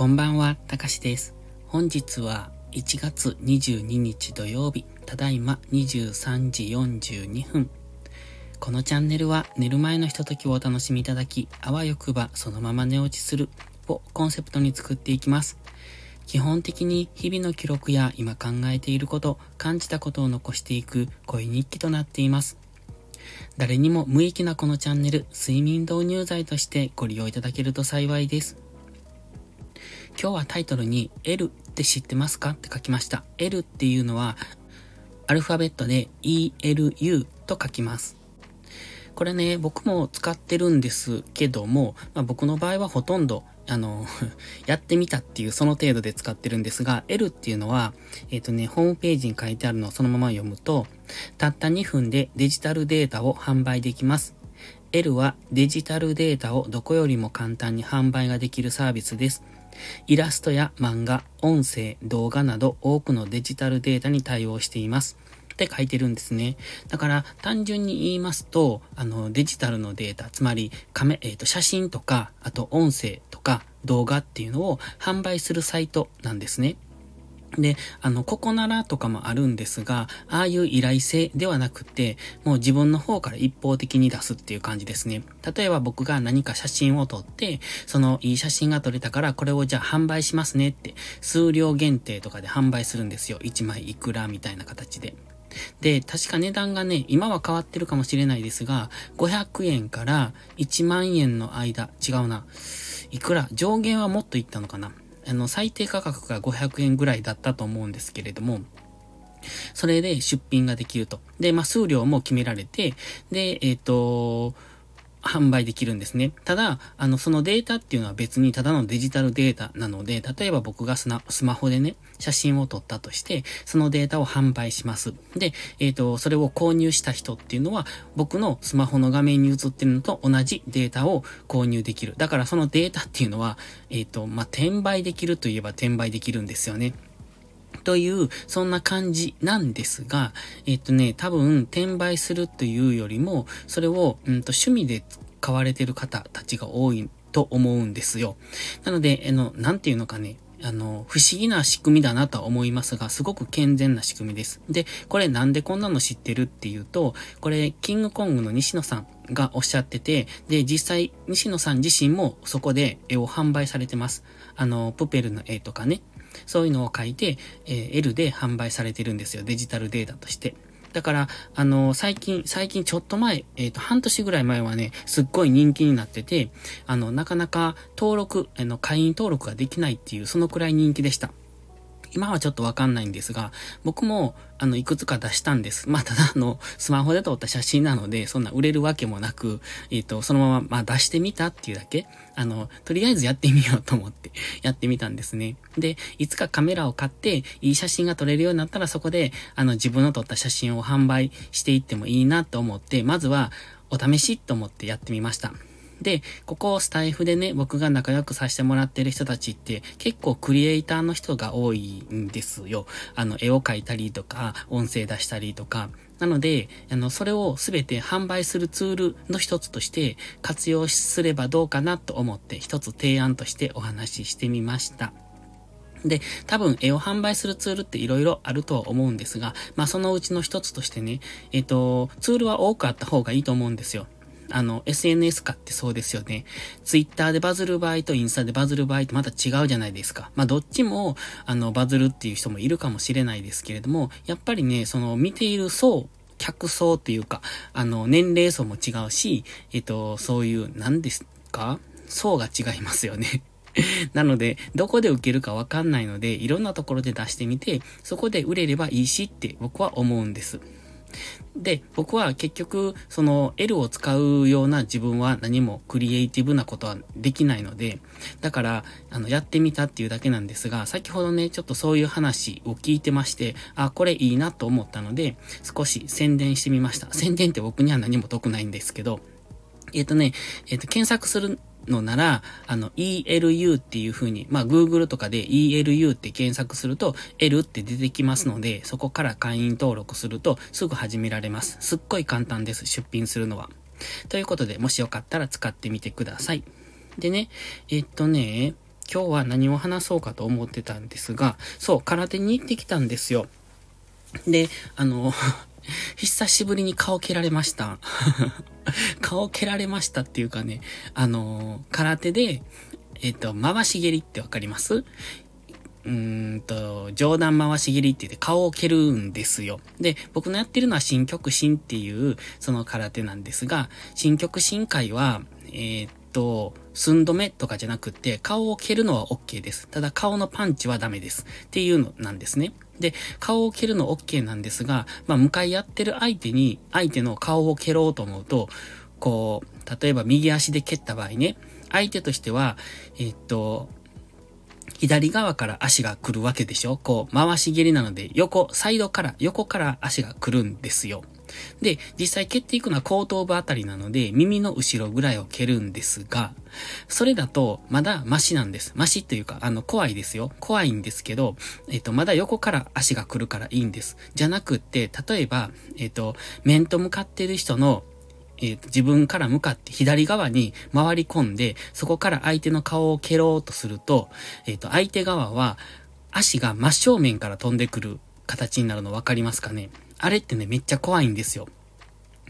こんばんは、たかしです。本日は1月22日土曜日、ただいま23時42分。このチャンネルは寝る前のひとときをお楽しみいただき、あわよくばそのまま寝落ちするをコンセプトに作っていきます。基本的に日々の記録や今考えていること、感じたことを残していく恋日記となっています。誰にも無益なこのチャンネル、睡眠導入剤としてご利用いただけると幸いです。今日はタイトルに L って知ってますか？って書きました。L っていうのはアルファベットで ELU と書きます。これね、僕も使ってるんですけども、まあ、僕の場合はほとんど、あの、やってみたっていうその程度で使ってるんですが、L っていうのは、えっ、ー、とね、ホームページに書いてあるのをそのまま読むと、たった2分でデジタルデータを販売できます。L はデジタルデータをどこよりも簡単に販売ができるサービスです。イラストや漫画、音声、動画など多くのデジタルデータに対応しています。って書いてるんですね。だから単純に言いますと、あのデジタルのデータ、つまりカメ、えっ、ー、と写真とか、あと音声とか動画っていうのを販売するサイトなんですね。で、あの、ここならとかもあるんですが、ああいう依頼性ではなくて、もう自分の方から一方的に出すっていう感じですね。例えば僕が何か写真を撮って、そのいい写真が撮れたから、これをじゃあ販売しますねって、数量限定とかで販売するんですよ。1枚いくらみたいな形で。で、確か値段がね、今は変わってるかもしれないですが、500円から1万円の間、違うな。いくら上限はもっといったのかなあの、最低価格が500円ぐらいだったと思うんですけれども、それで出品ができると。で、まあ、数量も決められて、で、えっ、ー、と、販売できるんですね。ただ、あの、そのデータっていうのは別にただのデジタルデータなので、例えば僕がスマホでね、写真を撮ったとして、そのデータを販売します。で、えっ、ー、と、それを購入した人っていうのは、僕のスマホの画面に映ってるのと同じデータを購入できる。だからそのデータっていうのは、えっ、ー、と、まあ、転売できるといえば転売できるんですよね。という、そんな感じなんですが、えっとね、多分、転売するというよりも、それを、うんと、趣味で買われてる方たちが多いと思うんですよ。なので、あの、なんていうのかね、あの、不思議な仕組みだなとは思いますが、すごく健全な仕組みです。で、これなんでこんなの知ってるっていうと、これ、キングコングの西野さんがおっしゃってて、で、実際、西野さん自身もそこで絵を販売されてます。あの、プペルの絵とかね、そういうのを書いて、えー、L で販売されてるんですよ。デジタルデータとして。だから、あの、最近、最近ちょっと前、えっ、ー、と、半年ぐらい前はね、すっごい人気になってて、あの、なかなか登録、あの、会員登録ができないっていう、そのくらい人気でした。今はちょっとわかんないんですが、僕も、あの、いくつか出したんです。まあ、ただ、あの、スマホで撮った写真なので、そんな売れるわけもなく、えっ、ー、と、そのまま、まあ、出してみたっていうだけ、あの、とりあえずやってみようと思って やってみたんですね。で、いつかカメラを買って、いい写真が撮れるようになったら、そこで、あの、自分の撮った写真を販売していってもいいなと思って、まずは、お試しと思ってやってみました。で、ここスタイフでね、僕が仲良くさせてもらってる人たちって結構クリエイターの人が多いんですよ。あの、絵を描いたりとか、音声出したりとか。なので、あの、それをすべて販売するツールの一つとして活用すればどうかなと思って一つ提案としてお話ししてみました。で、多分絵を販売するツールって色々あるとは思うんですが、まあそのうちの一つとしてね、えっ、と、ツールは多くあった方がいいと思うんですよ。あの、SNS 化ってそうですよね。ツイッターでバズる場合とインスタでバズる場合ってまた違うじゃないですか。まあ、どっちも、あの、バズるっていう人もいるかもしれないですけれども、やっぱりね、その、見ている層、客層っていうか、あの、年齢層も違うし、えっと、そういう、何ですか？層が違いますよね。なので、どこで受けるかわかんないので、いろんなところで出してみて、そこで売れればいいしって僕は思うんです。で、僕は結局、その L を使うような自分は何もクリエイティブなことはできないので、だから、あの、やってみたっていうだけなんですが、先ほどね、ちょっとそういう話を聞いてまして、あ、これいいなと思ったので、少し宣伝してみました。宣伝って僕には何も得ないんですけど、えっ、ー、とね、えっ、ー、と、検索するのなら、あの、ELU っていう風に、まあ、Google とかで ELU って検索すると、L って出てきますので、そこから会員登録すると、すぐ始められます。すっごい簡単です。出品するのは。ということで、もしよかったら使ってみてください。でね、えっとね、今日は何を話そうかと思ってたんですが、そう、空手に行ってきたんですよ。で、あの、久しぶりに顔蹴られました。顔蹴られましたっていうかね、あの、空手で、えっ、と、回し蹴りってわかります？うーんと、冗談回し蹴りって言って顔を蹴るんですよ。で、僕のやってるのは新極真っていう、その空手なんですが、新極真会は、えー、っと、寸止めとかじゃなくて、顔を蹴るのは OK です。ただ顔のパンチはダメです。っていうのなんですね。で、顔を蹴るの OK なんですが、まあ、向かい合ってる相手に、相手の顔を蹴ろうと思うと、こう、例えば右足で蹴った場合ね、相手としては、えっと、左側から足が来るわけでしょ？こう、回し蹴りなので、横、サイドから、横から足が来るんですよ。で、実際蹴っていくのは後頭部あたりなので、耳の後ろぐらいを蹴るんですが、それだと、まだマシなんです。マシというか、あの、怖いですよ。怖いんですけど、えっと、まだ横から足が来るからいいんです。じゃなくって、例えば、えっと、面と向かってる人のえー、自分から向かって左側に回り込んで、そこから相手の顔を蹴ろうとすると、えっ、ー、と、相手側は足が真正面から飛んでくる形になるの分かりますかね？あれってね、めっちゃ怖いんですよ。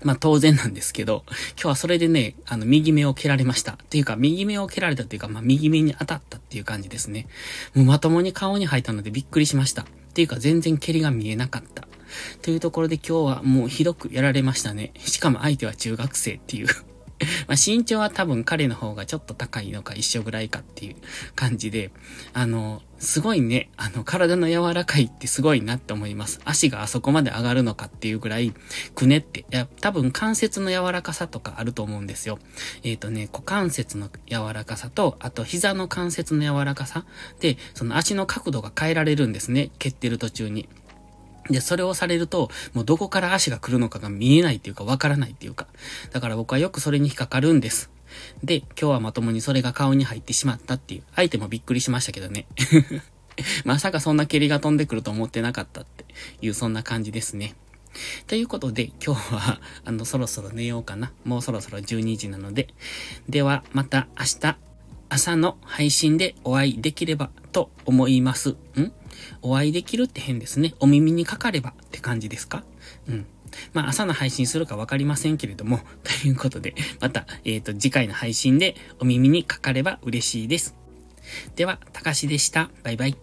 まあ当然なんですけど、今日はそれでね、あの、右目を蹴られました。っていうか、右目を蹴られたっていうか、まあ右目に当たったっていう感じですね。もうまともに顔に入ったのでびっくりしました。っていうか、全然蹴りが見えなかった。というところで今日はもうひどくやられましたね。しかも相手は中学生っていう ま身長は多分彼の方がちょっと高いのか一緒ぐらいかっていう感じで、あの、すごいね、あの、体の柔らかいってすごいなって思います。足があそこまで上がるのかっていうぐらい、くねって、いや、多分関節の柔らかさとかあると思うんですよ。えっ、ー、とね、股関節の柔らかさと、あと膝の関節の柔らかさで、その足の角度が変えられるんですね。蹴ってる途中に。で、それをされると、もうどこから足が来るのかが見えないっていうか、わからないっていうか。だから僕はよくそれに引っかかるんです。で、今日はまともにそれが顔に入ってしまったっていう。相手もびっくりしましたけどね。まさかそんな蹴りが飛んでくると思ってなかったっていう、そんな感じですね。ということで、今日は、あの、そろそろ寝ようかな。もうそろそろ12時なので。では、また明日、朝の配信でお会いできればと思います。ん？お会いできるって変ですね。お耳にかかればって感じですか？うん。まあ、朝の配信するかわかりませんけれども、ということで、また、えっ、ー、と、次回の配信でお耳にかかれば嬉しいです。では、たかしでした。バイバイ。